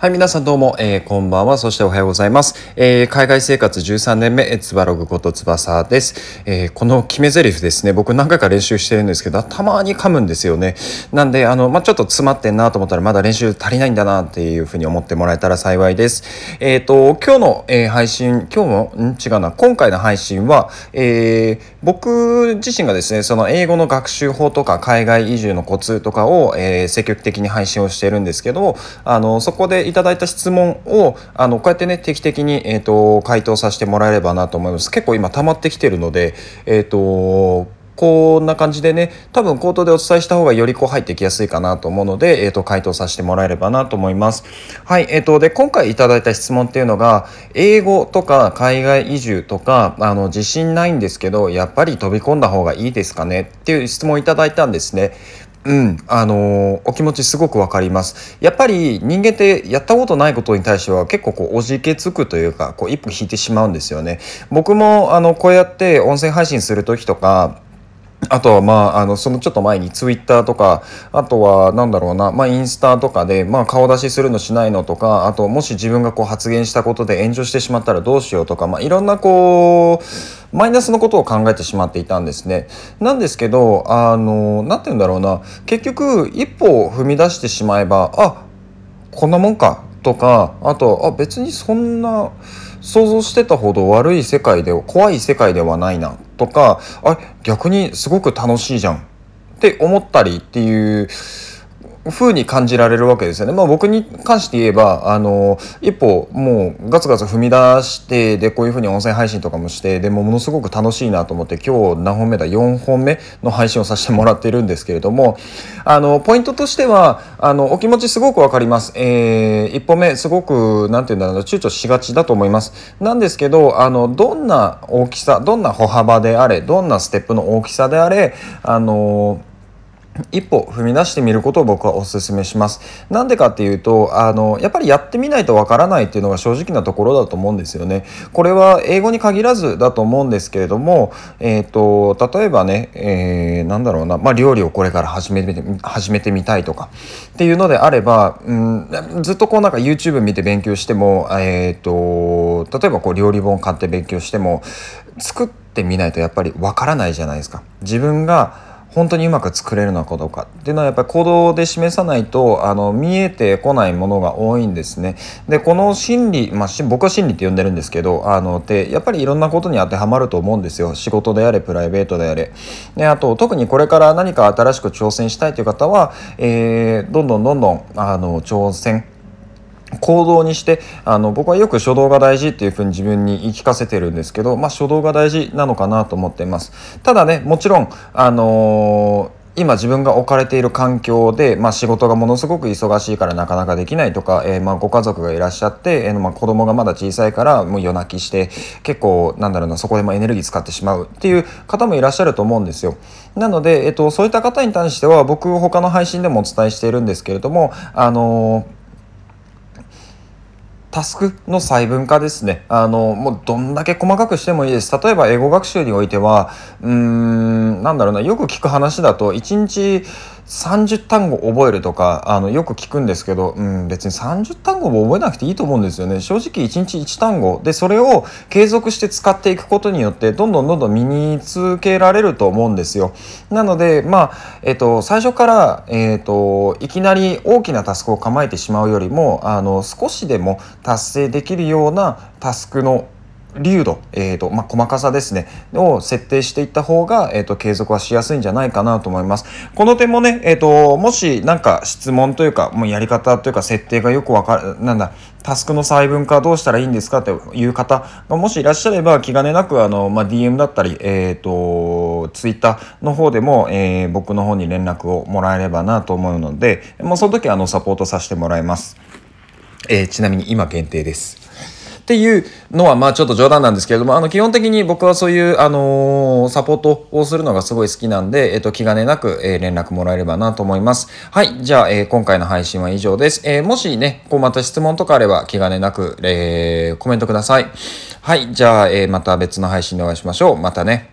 はい、皆さんどうも、えー、こんばんは、そしておはようございます。えー、海外生活13年目、つばログことつばさです。えー、この決め台詞ですね、僕何回か練習してるんですけど、たまに噛むんですよね。なんで、あの、まあ、ちょっと詰まってんなと思ったら、まだ練習足りないんだなっていうふうに思ってもらえたら幸いです。えっ、と、今日の、え配信、今日の、ん？違うな、今回の配信は、え僕自身がですね、その英語の学習法とか海外移住のコツとかを、え積極的に配信をしてるんですけど、あの、そこでいただいた質問をあのこうやってね定期的に、えーと、回答させてもらえればなと思います結構今溜まってきてるのでえっ、ー、とこんな感じでね多分口頭でお伝えした方がよりこう入ってきやすいかなと思うので、えーと、回答させてもらえればなと思います。はい、えーと、で今回いただいた質問っていうのが英語とか海外移住とかあの自信ないんですけどやっぱり飛び込んだ方がいいですかねっていう質問をいただいたんですね。うん、あのー、お気持ちすごくわかります。やっぱり人間ってやったことないことに対しては結構こうおじけつくというか、こう一歩引いてしまうんですよね。僕もあのこうやって音声配信する時とか、あとはまあ、あの、そのちょっと前にツイッターとか、あとはなんだろうな、まあインスタとかで、まあ顔出しするのしないのとか、あともし自分がこう発言したことで炎上してしまったらどうしようとか、まあいろんなこう、マイナスのことを考えてしまっていたんですね。なんですけど、あの、なんて言うんだろうな、結局一歩踏み出してしまえば、あ、こんなもんか、とか、あと、あ、別にそんな、想像してたほど悪い世界で怖い世界ではないなとかあ逆にすごく楽しいじゃんって思ったりっていう風に感じられるわけですよね。まあ僕に関して言えば、あの、一歩もうガツガツ踏み出して、で、こういう風に音声配信とかもして、でもものすごく楽しいなと思って、今日何本目だ ?4 本目の配信をさせてもらってるんですけれども、あの、ポイントとしては、あの、お気持ちすごくわかります。えー、一歩目、すごく、なんて言うんだろう、躊躇しがちだと思います。なんですけど、あの、どんな大きさ、どんな歩幅であれ、どんなステップの大きさであれ、あの、一歩踏み出してみることを僕はお勧めします。なんでかっていうと、あの、やっぱりやってみないとわからないっていうのが正直なところだと思うんですよね。これは英語に限らずだと思うんですけれども、えっ、ー、と、例えばね、えー、なんだろうな、まあ、料理をこれから始めて、始めてみたいとかっていうのであれば、うん、ずっとこうなんか YouTube 見て勉強しても、えっ、ー、と、例えばこう料理本買って勉強しても、作ってみないとやっぱりわからないじゃないですか。自分が本当にうまく作れるのかどうかっていうのはやっぱり行動で示さないとあの見えてこないものが多いんですね。でこの心理、まあ、僕は心理って呼んでるんですけどあのでやっぱりいろんなことに当てはまると思うんですよ仕事であれプライベートであれ。であと特にこれから何か新しく挑戦したいという方は、えー、どんどんどんどんあの挑戦行動にしてあの僕はよく初動が大事っていうふうに自分に言い聞かせてるんですけど、まあ、初動が大事なのかなと思っていますただねもちろんあのー今自分が置かれている環境で、まあ、仕事がものすごく忙しいからなかなかできないとか、えー、まあご家族がいらっしゃって、えー、まあ子供がまだ小さいからもう夜泣きして結構なんだろうなそこでもエネルギー使ってしまうっていう方もいらっしゃると思うんですよ。なので、えっと、そういった方に対しては僕他の配信でもお伝えしているんですけれどもあのータスクの細分化ですね。あの、もうどんだけ細かくしてもいいです。例えば英語学習においては、うーん、なんだろうな、よく聞く話だと、1日30単語覚えるとかあのよく聞くんですけど、うん、別に30単語も覚えなくていいと思うんですよね。正直1日1単語でそれを継続して使っていくことによってどんどんどんどん身につけられると思うんですよ。なのでまあえっ、と最初からえっ、といきなり大きなタスクを構えてしまうよりもあの少しでも達成できるようなタスクの流度、えーとまあ、細かさですねを設定していった方が、えーと、継続はしやすいんじゃないかなと思います。この点もね、えーと、もし何か質問というかもうやり方というか設定がよくわかるなんだタスクの細分化どうしたらいいんですかっていう方がもしいらっしゃれば気兼ねなくあの、まあ、DM だったり、えーと、と Twitter の方でも、えー、僕の方に連絡をもらえればなと思うので、まあ、その時あのサポートさせてもらいます。えー、ちなみに今限定です。っていうのはまあちょっと冗談なんですけれどもあの基本的に僕はそういうあのー、サポートをするのがすごい好きなんで、えっと、気兼ねなく、えー、連絡もらえればなと思います。はい。じゃあ、えー、今回の配信は以上です。えもしね、こうまた質問とかあれば気兼ねなく、えコメントください。はい。じゃあ、えまた別の配信でお会いしましょう。またね。